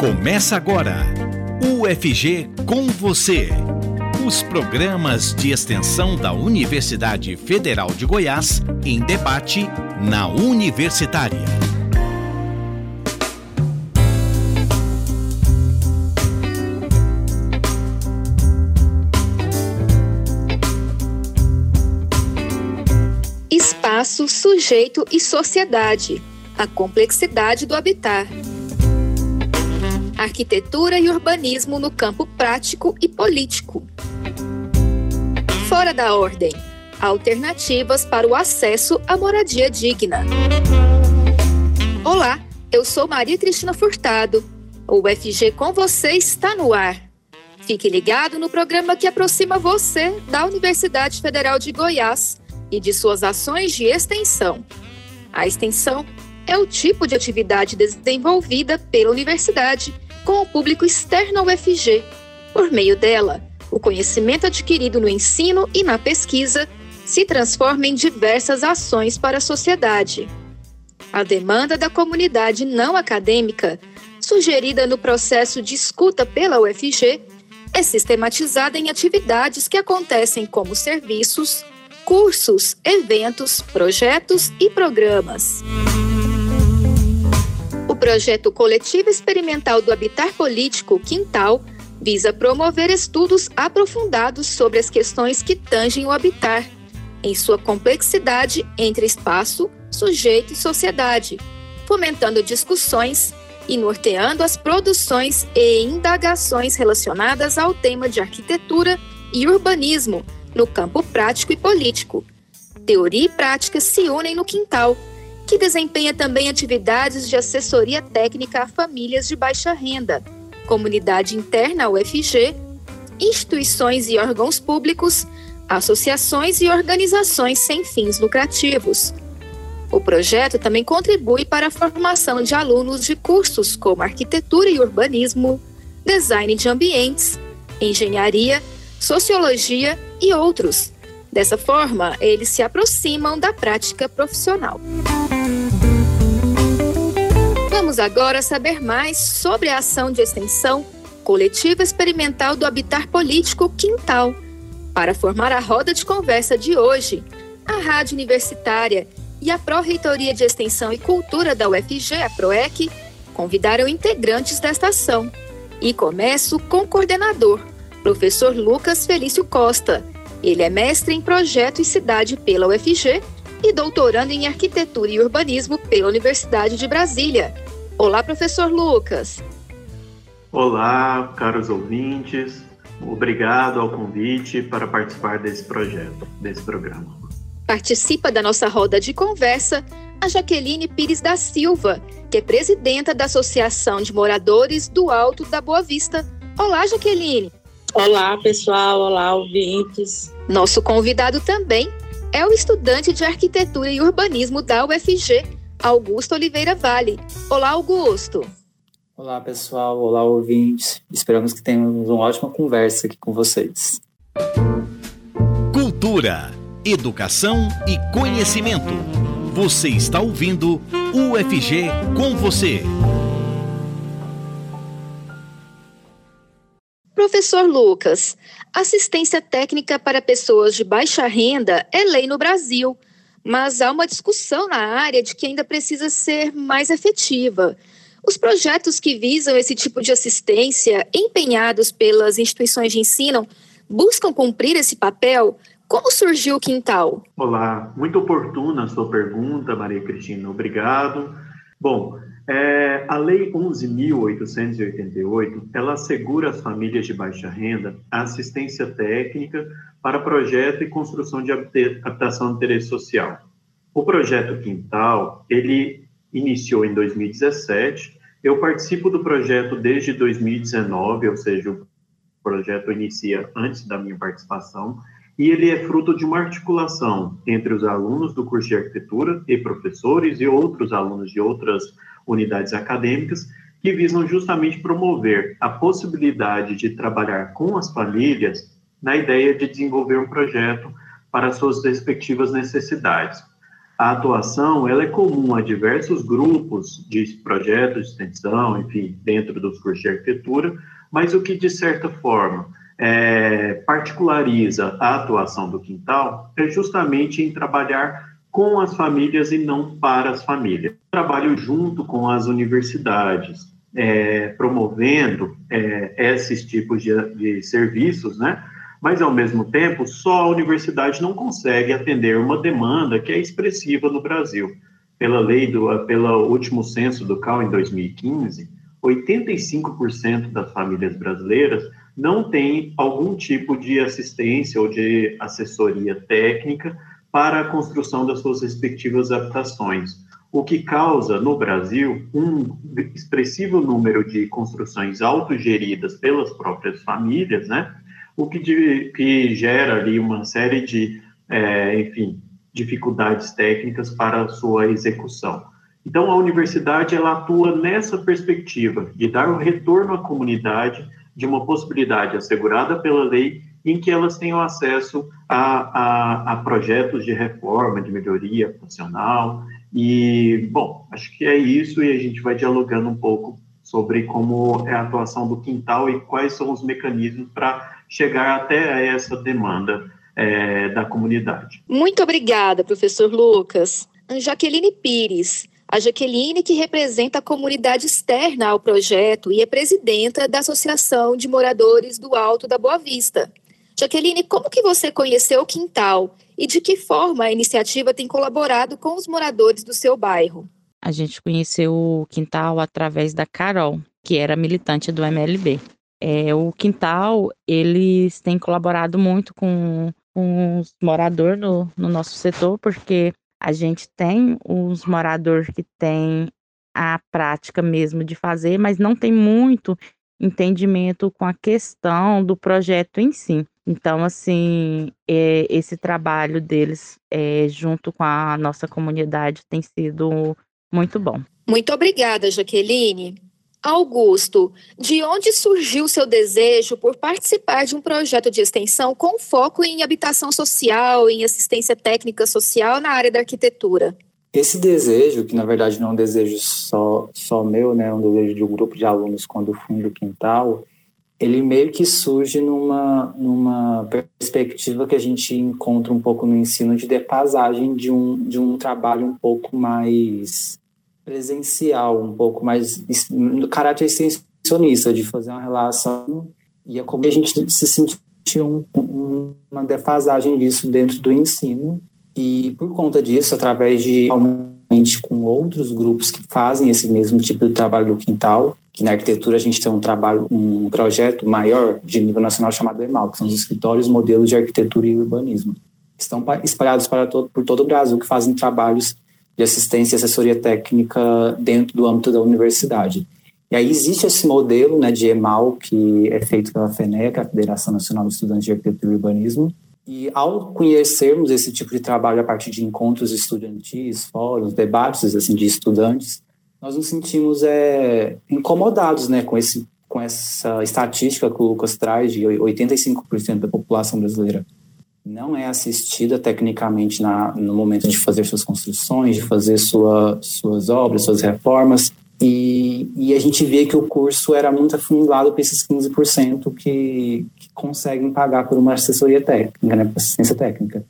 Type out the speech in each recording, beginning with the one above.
Começa agora. UFG com você. Os programas de extensão da Universidade Federal de Goiás em debate na Universitária. Espaço, sujeito e sociedade. A complexidade do habitar arquitetura e urbanismo no campo prático e político. Fora da ordem, alternativas para o acesso à moradia digna. Olá, eu sou Maria Cristina Furtado. O UFG com você está no ar. Fique ligado no programa que aproxima você da Universidade Federal de Goiás e de suas ações de extensão. A extensão é o tipo de atividade desenvolvida pela universidade com o público externo ao UFG. Por meio dela, o conhecimento adquirido no ensino e na pesquisa se transforma em diversas ações para a sociedade. A demanda da comunidade não acadêmica, sugerida no processo de escuta pela UFG, é sistematizada em atividades que acontecem como serviços, cursos, eventos, projetos e programas projeto coletivo experimental do Habitar Político Quintal visa promover estudos aprofundados sobre as questões que tangem o habitar, em sua complexidade entre espaço, sujeito e sociedade, fomentando discussões e norteando as produções e indagações relacionadas ao tema de arquitetura e urbanismo no campo prático e político. Teoria e prática se unem no quintal que desempenha também atividades de assessoria técnica a famílias de baixa renda, comunidade interna ao UFG, instituições e órgãos públicos, associações e organizações sem fins lucrativos. O projeto também contribui para a formação de alunos de cursos como arquitetura e urbanismo, design de ambientes, engenharia, sociologia e outros. Dessa forma, eles se aproximam da prática profissional. Vamos agora saber mais sobre a ação de extensão coletiva experimental do Habitar Político Quintal. Para formar a roda de conversa de hoje, a Rádio Universitária e a Pró-Reitoria de Extensão e Cultura da UFG, a PROEC, convidaram integrantes desta ação. E começo com o coordenador, professor Lucas Felício Costa. Ele é mestre em Projeto e Cidade pela UFG e doutorando em Arquitetura e Urbanismo pela Universidade de Brasília. Olá, professor Lucas. Olá, caros ouvintes. Obrigado ao convite para participar desse projeto, desse programa. Participa da nossa roda de conversa a Jaqueline Pires da Silva, que é presidenta da Associação de Moradores do Alto da Boa Vista. Olá, Jaqueline. Olá, pessoal. Olá, ouvintes. Nosso convidado também é o estudante de Arquitetura e Urbanismo da UFG, Augusto Oliveira Vale. Olá, Augusto. Olá, pessoal. Olá, ouvintes. Esperamos que tenhamos uma ótima conversa aqui com vocês. Cultura, educação e conhecimento. Você está ouvindo UFG com você. Professor Lucas, assistência técnica para pessoas de baixa renda é lei no Brasil mas há uma discussão na área de que ainda precisa ser mais efetiva. Os projetos que visam esse tipo de assistência, empenhados pelas instituições de ensino, buscam cumprir esse papel? Como surgiu o Quintal? Olá, muito oportuna a sua pergunta, Maria Cristina. Obrigado. Bom, é, a Lei 11.888, ela assegura às famílias de baixa renda a assistência técnica para projeto e construção de habitação de interesse social. O projeto Quintal, ele iniciou em 2017, eu participo do projeto desde 2019, ou seja, o projeto inicia antes da minha participação, e ele é fruto de uma articulação entre os alunos do curso de arquitetura e professores e outros alunos de outras unidades acadêmicas que visam justamente promover a possibilidade de trabalhar com as famílias na ideia de desenvolver um projeto para suas respectivas necessidades. a atuação ela é comum a diversos grupos de projetos de extensão, enfim, dentro dos cursos de arquitetura, mas o que, de certa forma, é, particulariza a atuação do quintal é justamente em trabalhar com as famílias e não para as famílias. Trabalho junto com as universidades, é, promovendo é, esses tipos de, de serviços, né? mas, ao mesmo tempo, só a universidade não consegue atender uma demanda que é expressiva no Brasil. Pela lei do, pelo último censo do CAL em 2015, 85% das famílias brasileiras não têm algum tipo de assistência ou de assessoria técnica para a construção das suas respectivas habitações, o que causa no Brasil um expressivo número de construções autogeridas pelas próprias famílias, né? o que, de, que gera ali uma série de, é, enfim, dificuldades técnicas para a sua execução. Então, a universidade ela atua nessa perspectiva de dar o retorno à comunidade de uma possibilidade assegurada pela lei em que elas tenham acesso a, a, a projetos de reforma, de melhoria funcional. E, bom, acho que é isso e a gente vai dialogando um pouco sobre como é a atuação do quintal e quais são os mecanismos para chegar até essa demanda é, da comunidade. Muito obrigada, professor Lucas. Jaqueline Pires. A Jaqueline, que representa a comunidade externa ao projeto e é presidenta da Associação de Moradores do Alto da Boa Vista. Jaqueline, como que você conheceu o Quintal e de que forma a iniciativa tem colaborado com os moradores do seu bairro? A gente conheceu o Quintal através da Carol, que era militante do MLB. É, o Quintal, eles têm colaborado muito com, com os moradores no, no nosso setor, porque a gente tem os moradores que têm a prática mesmo de fazer, mas não tem muito entendimento com a questão do projeto em si. Então, assim, é, esse trabalho deles é, junto com a nossa comunidade tem sido muito bom. Muito obrigada, Jaqueline. Augusto, de onde surgiu seu desejo por participar de um projeto de extensão com foco em habitação social, em assistência técnica social na área da arquitetura? Esse desejo, que na verdade não é um desejo só, só meu, né, é um desejo de um grupo de alunos quando fui do quintal, ele meio que surge numa, numa perspectiva que a gente encontra um pouco no ensino de defasagem de um, de um trabalho um pouco mais presencial, um pouco mais no caráter extensionista, de fazer uma relação e é como a gente se sentia um, um, uma defasagem disso dentro do ensino. E por conta disso, através de com outros grupos que fazem esse mesmo tipo de trabalho do quintal, que na arquitetura a gente tem um trabalho, um projeto maior de nível nacional chamado EMAL, que são os escritórios modelos de arquitetura e urbanismo. Estão espalhados para todo, por todo o Brasil que fazem trabalhos de assistência e assessoria técnica dentro do âmbito da universidade. E aí existe esse modelo né, de EMAL, que é feito pela FENEC, a Federação Nacional de Estudantes de Arquitetura e Urbanismo, e ao conhecermos esse tipo de trabalho a partir de encontros estudantis, fóruns, debates assim, de estudantes, nós nos sentimos é, incomodados né, com, esse, com essa estatística que o Lucas traz de 85% da população brasileira não é assistida tecnicamente na, no momento de fazer suas construções, de fazer sua, suas obras, suas reformas. E, e, a gente vê que o curso era muito afunilado para esses 15% que, que conseguem pagar por uma assessoria técnica, né, assistência técnica.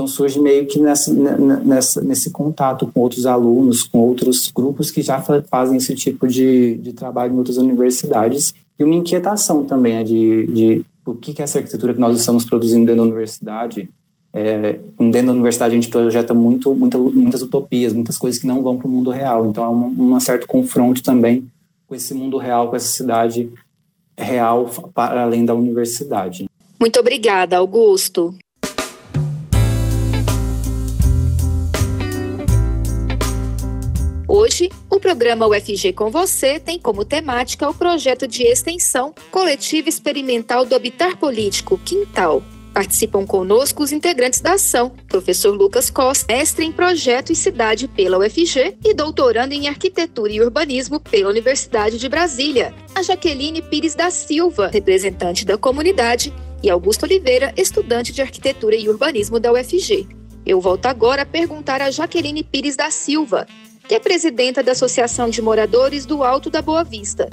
Então surge meio que nessa, nessa, nesse contato com outros alunos, com outros grupos que já fazem esse tipo de, de trabalho em outras universidades. E uma inquietação também é de, de o que é essa arquitetura que nós estamos produzindo dentro da universidade. É, dentro da universidade a gente projeta muito, muita, muitas utopias, muitas coisas que não vão para o mundo real. Então é um, um certo confronto também com esse mundo real, com essa cidade real para além da universidade. Muito obrigada, Augusto. Hoje, o programa UFG com você tem como temática o projeto de extensão Coletiva Experimental do Habitar Político Quintal. Participam conosco os integrantes da ação, professor Lucas Costa, mestre em projeto e cidade pela UFG e doutorando em arquitetura e urbanismo pela Universidade de Brasília, a Jaqueline Pires da Silva, representante da comunidade, e Augusto Oliveira, estudante de arquitetura e urbanismo da UFG. Eu volto agora a perguntar a Jaqueline Pires da Silva, que é presidenta da Associação de Moradores do Alto da Boa Vista.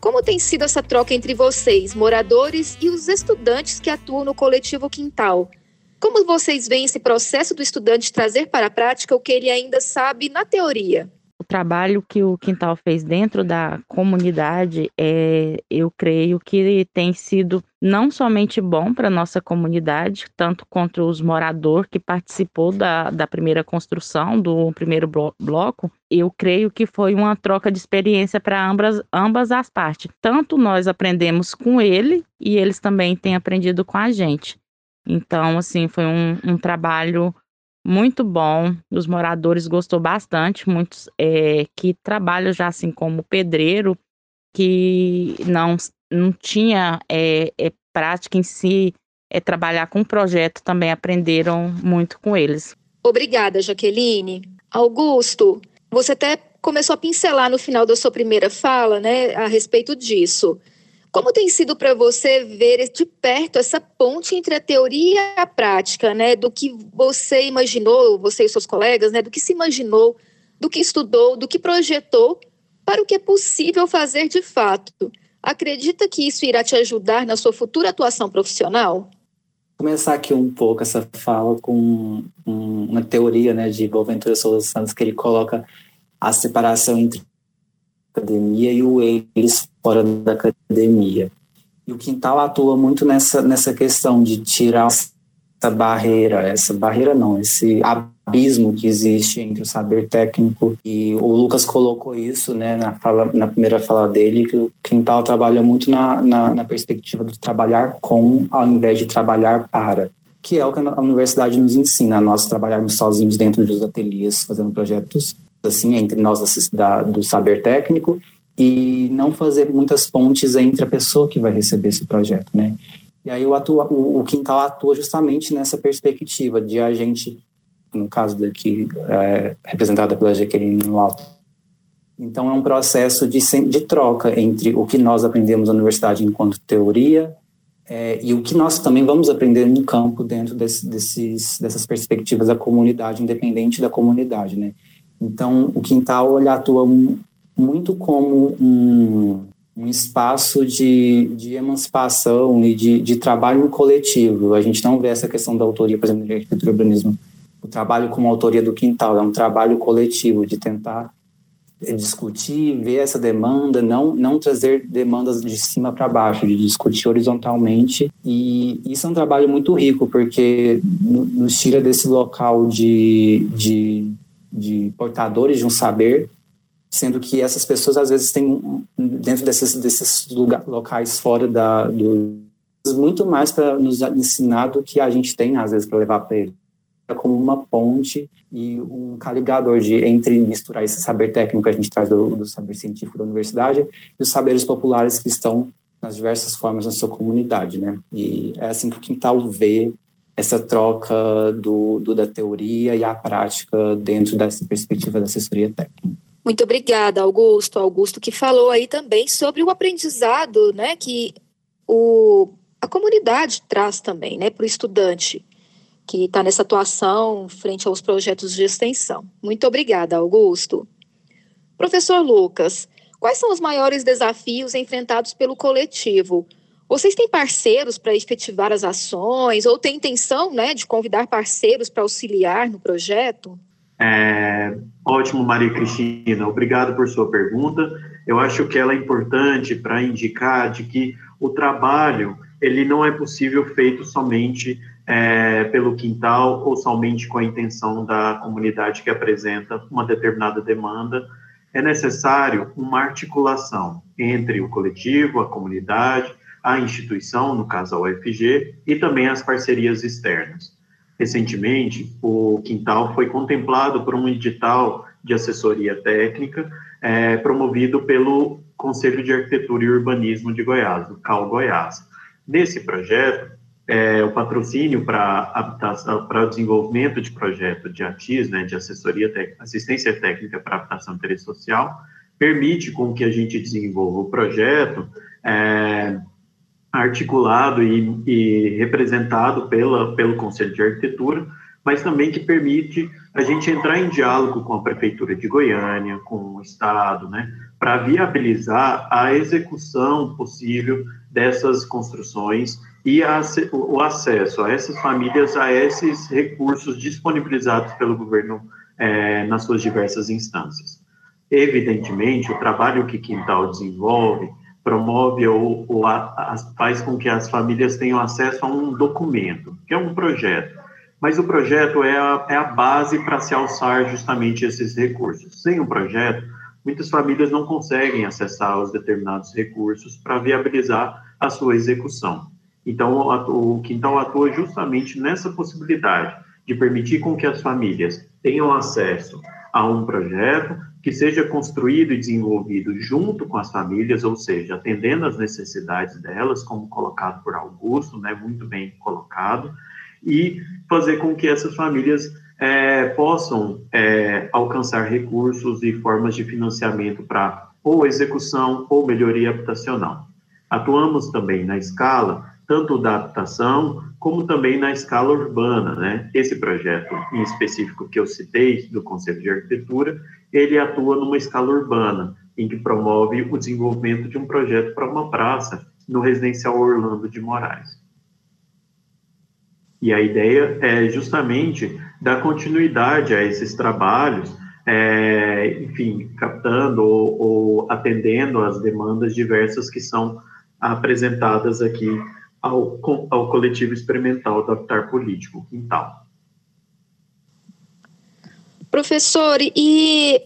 Como tem sido essa troca entre vocês, moradores, e os estudantes que atuam no coletivo Quintal? Como vocês veem esse processo do estudante trazer para a prática o que ele ainda sabe na teoria? Trabalho que o Quintal fez dentro da comunidade, é, eu creio que tem sido não somente bom para a nossa comunidade, tanto contra os moradores que participou da, da primeira construção, do primeiro bloco, eu creio que foi uma troca de experiência para ambas, ambas as partes. Tanto nós aprendemos com ele e eles também têm aprendido com a gente. Então, assim, foi um, um trabalho muito bom. Os moradores gostou bastante, muitos é, que trabalham já assim como pedreiro, que não, não tinha é, é, prática em si, é, trabalhar com projeto, também aprenderam muito com eles. Obrigada, Jaqueline. Augusto, você até começou a pincelar no final da sua primeira fala, né, a respeito disso. Como tem sido para você ver de perto essa ponte entre a teoria e a prática, né? Do que você imaginou, você e seus colegas, né? Do que se imaginou, do que estudou, do que projetou, para o que é possível fazer de fato. Acredita que isso irá te ajudar na sua futura atuação profissional? começar aqui um pouco essa fala com uma teoria né, de Boaventura Souza Santos, que ele coloca a separação entre academia e o eles fora da academia. E o Quintal atua muito nessa, nessa questão de tirar essa barreira, essa barreira não, esse abismo que existe entre o saber técnico e o Lucas colocou isso né, na, fala, na primeira fala dele, que o Quintal trabalha muito na, na, na perspectiva de trabalhar com ao invés de trabalhar para que é o que a universidade nos ensina, nós trabalharmos sozinhos dentro dos ateliês, fazendo projetos assim entre nós da, do saber técnico e não fazer muitas pontes entre a pessoa que vai receber esse projeto, né? E aí o, atua, o, o Quintal atua justamente nessa perspectiva de a gente, no caso daqui, é, representada pela Jaqueline no alto. Então é um processo de, de troca entre o que nós aprendemos na universidade enquanto teoria é, e o que nós também vamos aprender no campo dentro desse, desses, dessas perspectivas da comunidade, independente da comunidade, né? Então, o quintal ele atua muito como um, um espaço de, de emancipação e de, de trabalho coletivo. A gente não vê essa questão da autoria, por exemplo, de arquitetura e urbanismo. O trabalho como autoria do quintal é um trabalho coletivo de tentar discutir, ver essa demanda, não, não trazer demandas de cima para baixo, de discutir horizontalmente. E isso é um trabalho muito rico, porque nos tira desse local de, de de portadores de um saber, sendo que essas pessoas às vezes têm dentro desses desses lugar, locais fora da do muito mais para nos ensinar do que a gente tem às vezes para levar para ele é como uma ponte e um caligador de entre misturar esse saber técnico que a gente traz do, do saber científico da universidade e os saberes populares que estão nas diversas formas na sua comunidade, né? E é assim que o Quintal vê essa troca do, do, da teoria e a prática dentro dessa perspectiva da assessoria técnica. Muito obrigada, Augusto. Augusto que falou aí também sobre o aprendizado, né, que o, a comunidade traz também, né, para o estudante que está nessa atuação frente aos projetos de extensão. Muito obrigada, Augusto. Professor Lucas, quais são os maiores desafios enfrentados pelo coletivo vocês têm parceiros para efetivar as ações ou têm intenção né, de convidar parceiros para auxiliar no projeto? É, ótimo, Maria Cristina. Obrigado por sua pergunta. Eu acho que ela é importante para indicar de que o trabalho ele não é possível feito somente é, pelo quintal ou somente com a intenção da comunidade que apresenta uma determinada demanda. É necessário uma articulação entre o coletivo, a comunidade, a instituição, no caso a UFG, e também as parcerias externas. Recentemente, o Quintal foi contemplado por um edital de assessoria técnica é, promovido pelo Conselho de Arquitetura e Urbanismo de Goiás, o CAL Goiás. Nesse projeto, é, o patrocínio para o desenvolvimento de projeto de ATIS, né, de assessoria assistência técnica para adaptação ao interesse social, permite com que a gente desenvolva o projeto é, articulado e, e representado pela, pelo Conselho de Arquitetura, mas também que permite a gente entrar em diálogo com a Prefeitura de Goiânia, com o Estado, né, para viabilizar a execução possível dessas construções e a, o acesso a essas famílias a esses recursos disponibilizados pelo governo é, nas suas diversas instâncias. Evidentemente, o trabalho que Quintal desenvolve promove ou, ou a, a, faz com que as famílias tenham acesso a um documento, que é um projeto. Mas o projeto é a, é a base para se alçar justamente esses recursos. Sem um projeto, muitas famílias não conseguem acessar os determinados recursos para viabilizar a sua execução. Então, o Quintal atua justamente nessa possibilidade de permitir com que as famílias tenham acesso a um projeto que seja construído e desenvolvido junto com as famílias, ou seja, atendendo às necessidades delas, como colocado por Augusto, né, muito bem colocado, e fazer com que essas famílias é, possam é, alcançar recursos e formas de financiamento para ou execução ou melhoria habitacional. Atuamos também na escala tanto da habitação como também na escala urbana, né? Esse projeto em específico que eu citei do Conselho de Arquitetura, ele atua numa escala urbana, em que promove o desenvolvimento de um projeto para uma praça no residencial Orlando de Moraes. E a ideia é justamente dar continuidade a esses trabalhos, é, enfim, captando ou, ou atendendo às demandas diversas que são apresentadas aqui ao, ao coletivo experimental do Habitar Político, Quintal. Professor, e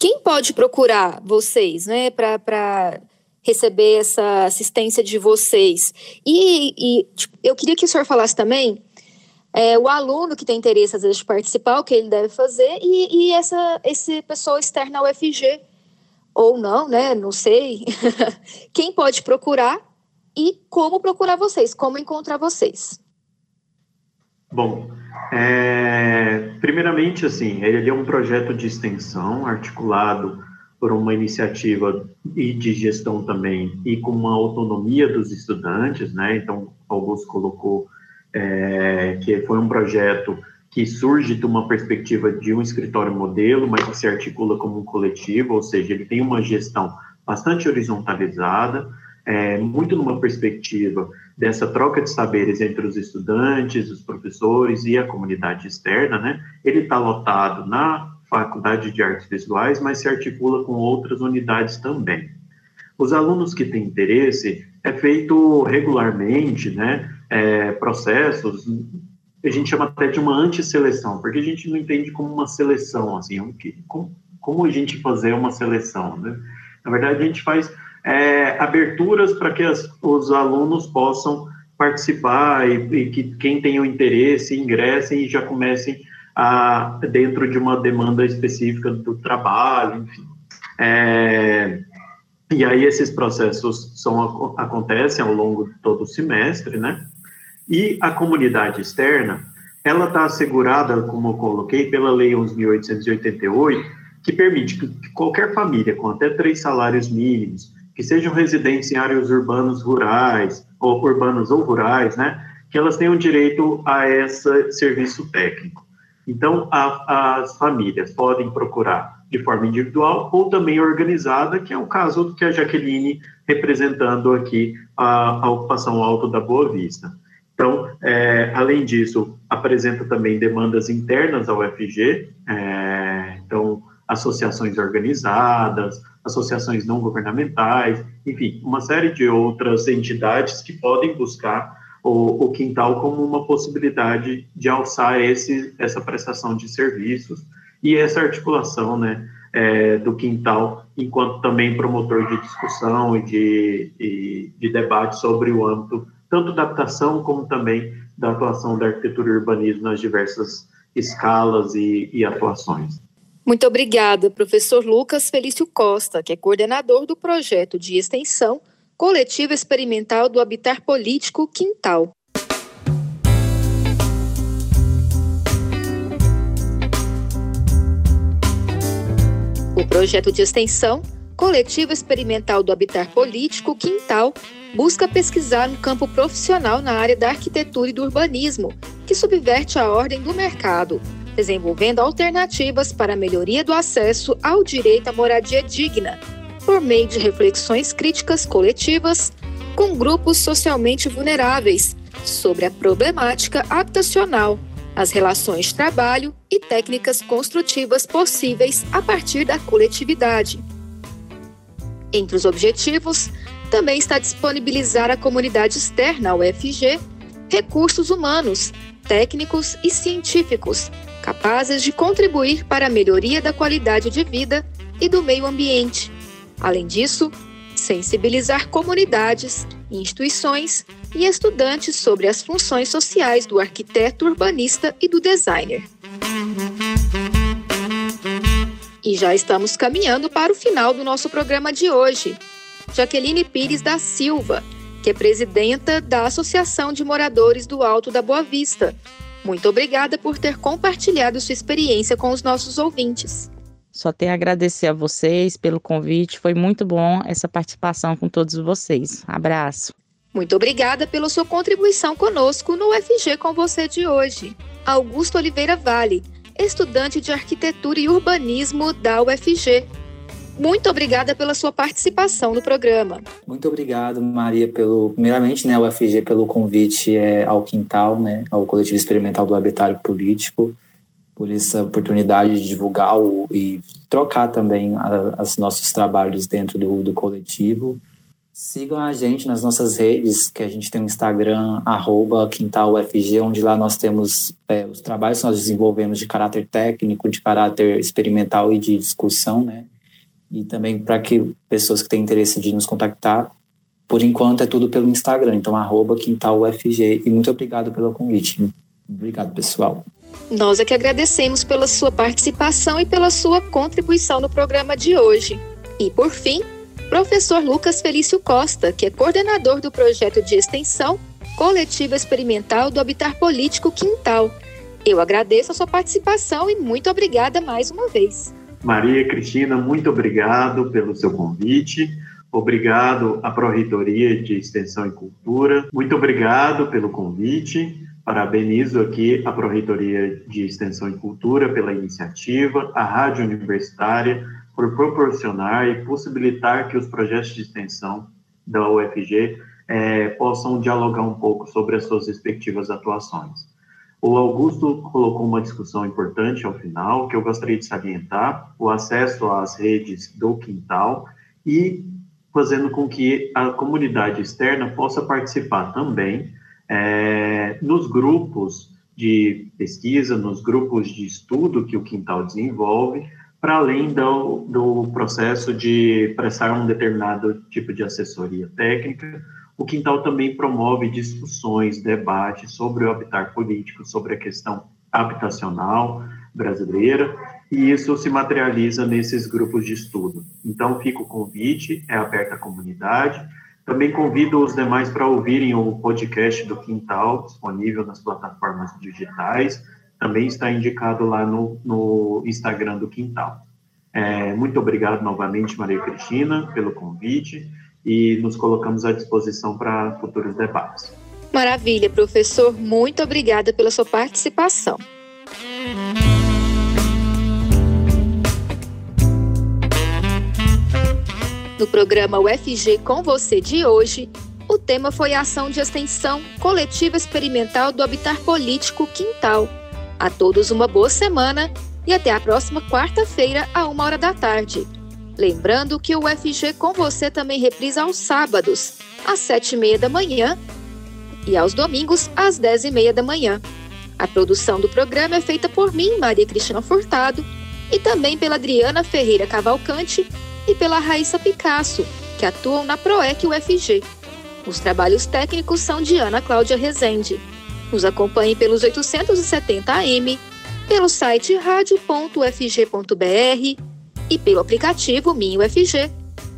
quem pode procurar vocês, né, para receber essa assistência de vocês? E, e tipo, eu queria que o senhor falasse também é, o aluno que tem interesse, às vezes, de participar, o que ele deve fazer, e, e essa esse pessoa externa ao FG, ou não, né? Não sei. Quem pode procurar e como procurar vocês, como encontrar vocês. Bom, é, primeiramente, assim, ele é um projeto de extensão articulado por uma iniciativa e de gestão também e com uma autonomia dos estudantes, né? Então, Augusto colocou é, que foi um projeto que surge de uma perspectiva de um escritório modelo, mas que se articula como um coletivo, ou seja, ele tem uma gestão bastante horizontalizada, é, muito numa perspectiva dessa troca de saberes entre os estudantes, os professores e a comunidade externa, né? Ele está lotado na Faculdade de Artes Visuais, mas se articula com outras unidades também. Os alunos que têm interesse, é feito regularmente, né? É, processos, a gente chama até de uma antisseleção, porque a gente não entende como uma seleção, assim, como, como a gente fazer uma seleção, né? Na verdade, a gente faz é, aberturas para que as, os alunos possam participar e, e, que quem tem o interesse ingressem e já comecem a, dentro de uma demanda específica do trabalho, enfim. É, e aí esses processos são, acontecem ao longo de todo o semestre, né? E a comunidade externa, ela está assegurada, como eu coloquei, pela Lei 11.888, que permite que qualquer família com até três salários mínimos que sejam residentes em áreas urbanas rurais, ou urbanas ou rurais, né, que elas tenham direito a esse serviço técnico. Então, a, as famílias podem procurar de forma individual ou também organizada, que é o caso que a Jaqueline representando aqui a, a ocupação alto da Boa Vista. Então, é, além disso, apresenta também demandas internas ao FG, é, então, associações organizadas, associações não governamentais, enfim, uma série de outras entidades que podem buscar o, o quintal como uma possibilidade de alçar esse, essa prestação de serviços e essa articulação, né, é, do quintal, enquanto também promotor de discussão e de, de, de debate sobre o âmbito tanto da adaptação como também da atuação da arquitetura e urbanismo nas diversas escalas e, e atuações. Muito obrigada, professor Lucas Felício Costa, que é coordenador do projeto de extensão Coletivo Experimental do Habitar Político Quintal. O projeto de extensão Coletivo Experimental do Habitar Político Quintal busca pesquisar no campo profissional na área da arquitetura e do urbanismo que subverte a ordem do mercado, desenvolvendo alternativas para a melhoria do acesso ao direito à moradia digna, por meio de reflexões críticas coletivas com grupos socialmente vulneráveis sobre a problemática habitacional, as relações de trabalho e técnicas construtivas possíveis a partir da coletividade. Entre os objetivos, também está disponibilizar à comunidade externa UFG recursos humanos, técnicos e científicos capazes de contribuir para a melhoria da qualidade de vida e do meio ambiente. Além disso, sensibilizar comunidades, instituições e estudantes sobre as funções sociais do arquiteto urbanista e do designer. E já estamos caminhando para o final do nosso programa de hoje. Jaqueline Pires da Silva, que é presidenta da Associação de Moradores do Alto da Boa Vista. Muito obrigada por ter compartilhado sua experiência com os nossos ouvintes. Só tenho a agradecer a vocês pelo convite. Foi muito bom essa participação com todos vocês. Abraço. Muito obrigada pela sua contribuição conosco no UFG com você de hoje. Augusto Oliveira Vale, estudante de arquitetura e urbanismo da UFG. Muito obrigada pela sua participação no programa. Muito obrigado, Maria, pelo primeiramente, né, UFG pelo convite é, ao Quintal, né, ao coletivo experimental do habitário político por essa oportunidade de divulgar o, e trocar também os nossos trabalhos dentro do, do coletivo. Sigam a gente nas nossas redes, que a gente tem o Instagram, arroba QuintalUFG, onde lá nós temos é, os trabalhos que nós desenvolvemos de caráter técnico, de caráter experimental e de discussão, né? E também para que pessoas que têm interesse de nos contactar, por enquanto é tudo pelo Instagram, então arroba QuintalUFG. E muito obrigado pelo convite. Obrigado, pessoal. Nós é que agradecemos pela sua participação e pela sua contribuição no programa de hoje. E, por fim, professor Lucas Felício Costa, que é coordenador do projeto de extensão Coletiva Experimental do Habitar Político Quintal. Eu agradeço a sua participação e muito obrigada mais uma vez. Maria Cristina, muito obrigado pelo seu convite. Obrigado à Pró-Reitoria de Extensão e Cultura. Muito obrigado pelo convite. Parabenizo aqui a Pró-Reitoria de Extensão e Cultura pela iniciativa, a Rádio Universitária por proporcionar e possibilitar que os projetos de extensão da UFG é, possam dialogar um pouco sobre as suas respectivas atuações. O Augusto colocou uma discussão importante ao final, que eu gostaria de salientar, o acesso às redes do quintal e fazendo com que a comunidade externa possa participar também é, nos grupos de pesquisa, nos grupos de estudo que o Quintal desenvolve, para além do, do processo de prestar um determinado tipo de assessoria técnica, o Quintal também promove discussões, debates sobre o habitat político, sobre a questão habitacional brasileira, e isso se materializa nesses grupos de estudo. Então, fica o convite, é aberto à comunidade, também convido os demais para ouvirem o podcast do Quintal, disponível nas plataformas digitais. Também está indicado lá no, no Instagram do Quintal. É, muito obrigado novamente, Maria Cristina, pelo convite e nos colocamos à disposição para futuros debates. Maravilha, professor. Muito obrigada pela sua participação. No programa UFG com você de hoje, o tema foi a ação de extensão coletiva experimental do Habitar Político Quintal. A todos uma boa semana e até a próxima quarta-feira, a uma hora da tarde. Lembrando que o UFG com você também reprisa aos sábados, às sete e meia da manhã e aos domingos, às dez e meia da manhã. A produção do programa é feita por mim, Maria Cristina Furtado, e também pela Adriana Ferreira Cavalcante e pela Raíssa Picasso, que atuam na PROEC UFG. Os trabalhos técnicos são de Ana Cláudia Rezende. Nos acompanhe pelos 870 AM, pelo site radio.ufg.br e pelo aplicativo Minho UFG.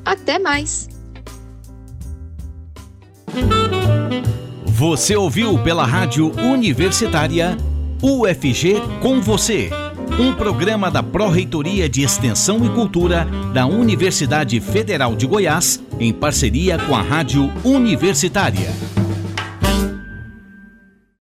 Até mais! Você ouviu pela Rádio Universitária UFG com você um programa da Pró-Reitoria de Extensão e Cultura da Universidade Federal de Goiás, em parceria com a Rádio Universitária.